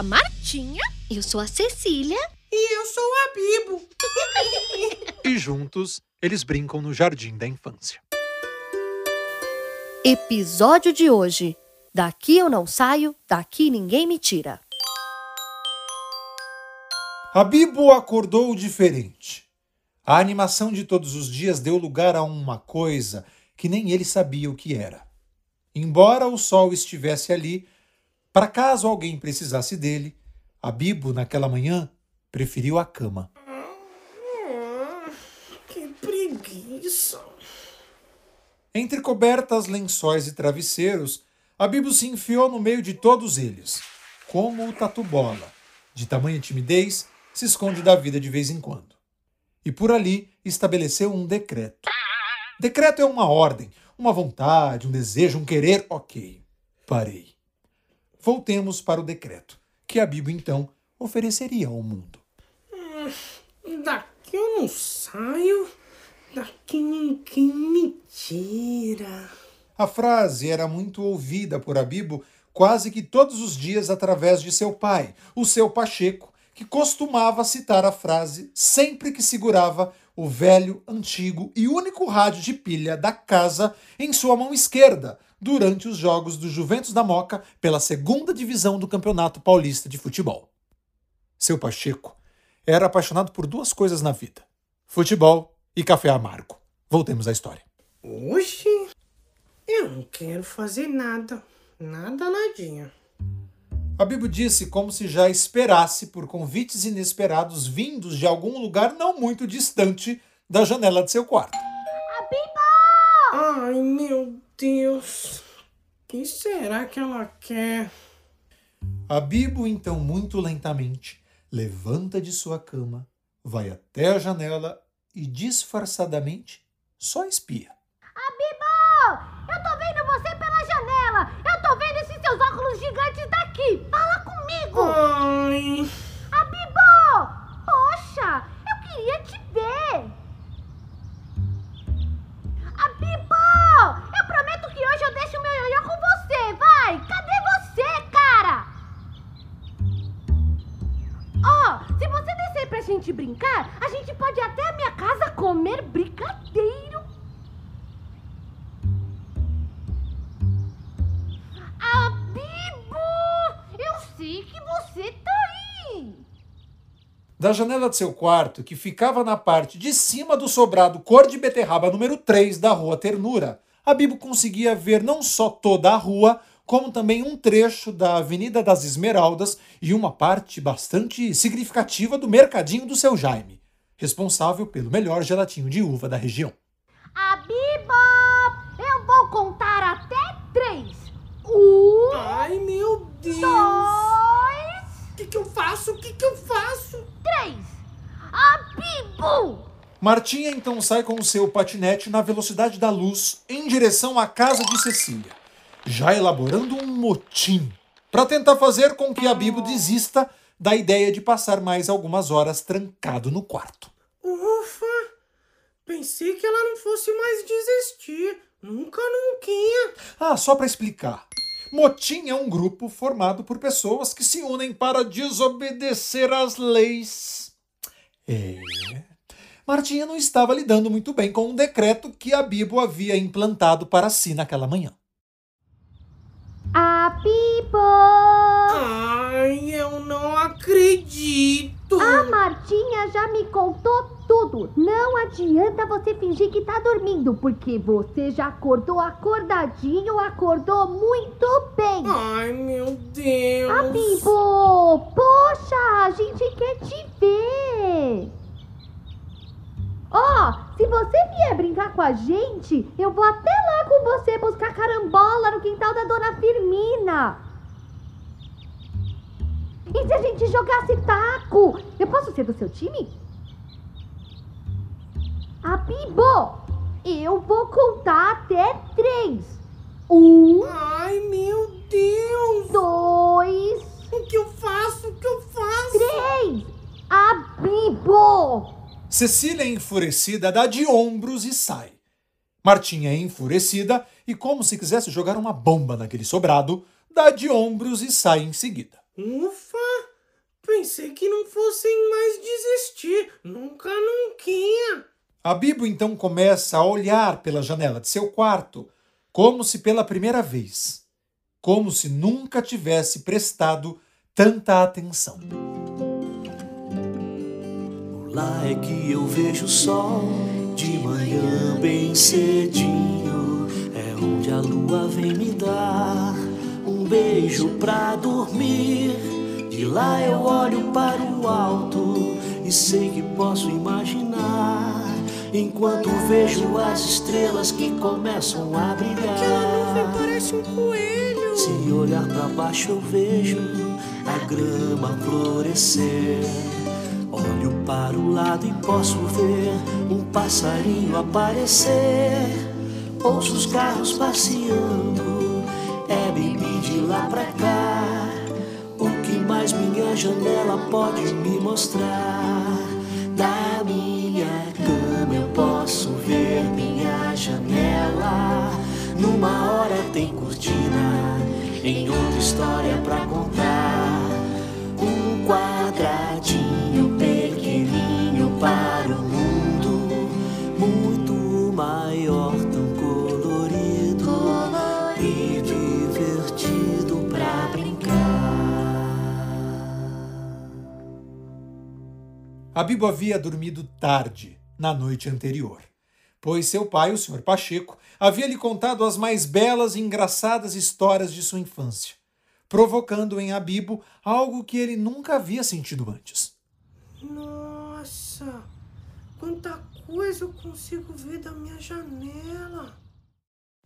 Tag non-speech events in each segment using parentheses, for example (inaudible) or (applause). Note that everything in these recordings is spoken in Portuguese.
a Martinha. Eu sou a Cecília. E eu sou a Bibo. (laughs) e juntos eles brincam no jardim da infância. Episódio de hoje: Daqui eu não saio, daqui ninguém me tira. A Bibo acordou diferente. A animação de todos os dias deu lugar a uma coisa que nem ele sabia o que era. Embora o sol estivesse ali, para caso alguém precisasse dele, a Bibo, naquela manhã, preferiu a cama. que preguiça! Entre cobertas, lençóis e travesseiros, a Bibo se enfiou no meio de todos eles, como o tatu-bola, de tamanha timidez, se esconde da vida de vez em quando. E por ali estabeleceu um decreto. Decreto é uma ordem, uma vontade, um desejo, um querer. Ok, parei. Voltemos para o decreto, que a Bíblia então ofereceria ao mundo. Hum, daqui eu não saio, daqui ninguém me tira. A frase era muito ouvida por Abibo quase que todos os dias através de seu pai, o seu Pacheco, que costumava citar a frase sempre que segurava o velho, antigo e único rádio de pilha da casa em sua mão esquerda durante os jogos do Juventus da Moca pela segunda divisão do Campeonato Paulista de Futebol. Seu Pacheco era apaixonado por duas coisas na vida: futebol e café amargo. Voltemos à história. Oxi, eu não quero fazer nada, nada nadinha. A Bíblia disse como se já esperasse por convites inesperados vindos de algum lugar não muito distante da janela de seu quarto. A Biba! Ai, meu Deus. O que será que ela quer? A Bibo, então, muito lentamente, levanta de sua cama, vai até a janela e disfarçadamente só espia. Bibo! Eu sei que você tá aí! Da janela de seu quarto, que ficava na parte de cima do sobrado cor de beterraba número 3 da Rua Ternura, a Bibo conseguia ver não só toda a rua, como também um trecho da Avenida das Esmeraldas e uma parte bastante significativa do mercadinho do seu Jaime, responsável pelo melhor gelatinho de uva da região. A Bibo! Eu vou contar até três. Um. Ai, meu Deus! Dois. O que, que eu faço? O que, que eu faço? Três. A Bibo! Martinha então sai com o seu patinete na velocidade da luz em direção à casa de Cecília, já elaborando um motim para tentar fazer com que a Bibo desista da ideia de passar mais algumas horas trancado no quarto. Ufa! Pensei que ela não fosse mais desistir. Nunca, nunca. Ah, só para explicar. Motim é um grupo formado por pessoas que se unem para desobedecer às leis. É. Martinha não estava lidando muito bem com um decreto que a Bibo havia implantado para si naquela manhã. A Bibo! Ai, eu não acredito! A Martinha já me contou tudo. Não adianta você fingir que tá dormindo, porque você já acordou acordadinho, acordou muito bem. Ai, meu Deus! A Bibo! Poxa, a gente quer te ver! Ó, oh, se você vier brincar com a gente, eu vou até lá com você buscar carambola no quintal da dona Firmina. E se a gente jogasse taco? Eu posso ser do seu time? A Bibo, eu vou contar até três. Um. Ai, meu Deus! Dois. O que eu faço? O que eu faço? Três. A Bibo. Cecília, enfurecida, dá de ombros e sai. Martinha, enfurecida, e como se quisesse jogar uma bomba naquele sobrado, dá de ombros e sai em seguida. Ufa! Pensei que não fossem mais desistir. Nunca, nunca. A então começa a olhar pela janela de seu quarto, como se pela primeira vez, como se nunca tivesse prestado tanta atenção. Lá é que eu vejo o sol de manhã bem cedinho. É onde a lua vem me dar um beijo pra dormir. De lá eu olho para o alto e sei que posso imaginar. Enquanto vejo as estrelas que começam a brilhar. Aquela nuvem parece um coelho. Se olhar para baixo eu vejo a grama florescer. Olho para o lado e posso ver um passarinho aparecer. Ouço os carros passeando, é bebê de lá pra cá. O que mais minha janela pode me mostrar? História pra contar. Um quadradinho pequenininho para o mundo, muito maior, tão colorido, e divertido pra brincar. A Bibo havia dormido tarde na noite anterior, pois seu pai, o Sr. Pacheco, havia lhe contado as mais belas e engraçadas histórias de sua infância, provocando em Abibo algo que ele nunca havia sentido antes. Nossa, quanta coisa eu consigo ver da minha janela.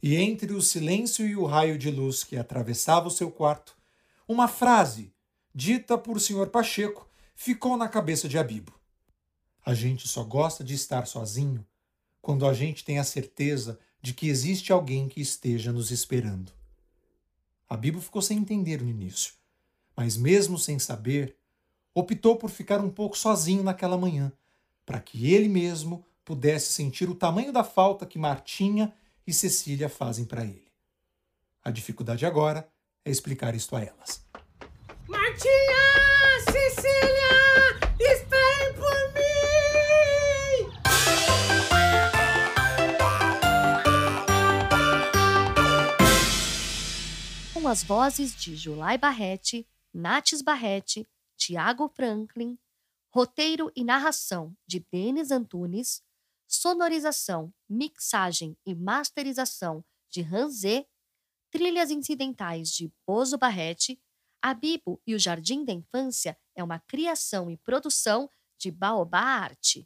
E entre o silêncio e o raio de luz que atravessava o seu quarto, uma frase, dita por Sr. Pacheco, ficou na cabeça de Abibo. A gente só gosta de estar sozinho quando a gente tem a certeza de que existe alguém que esteja nos esperando. A Bibo ficou sem entender no início, mas mesmo sem saber, optou por ficar um pouco sozinho naquela manhã, para que ele mesmo pudesse sentir o tamanho da falta que Martinha e Cecília fazem para ele. A dificuldade agora é explicar isto a elas. Martinha! As vozes de Julai Barrete, Nates Barrete, Tiago Franklin, roteiro e narração de Denis Antunes, sonorização, mixagem e masterização de Ranzé, trilhas incidentais de Bozo Barrete, a Bibo e o Jardim da Infância é uma criação e produção de Baobá Arte.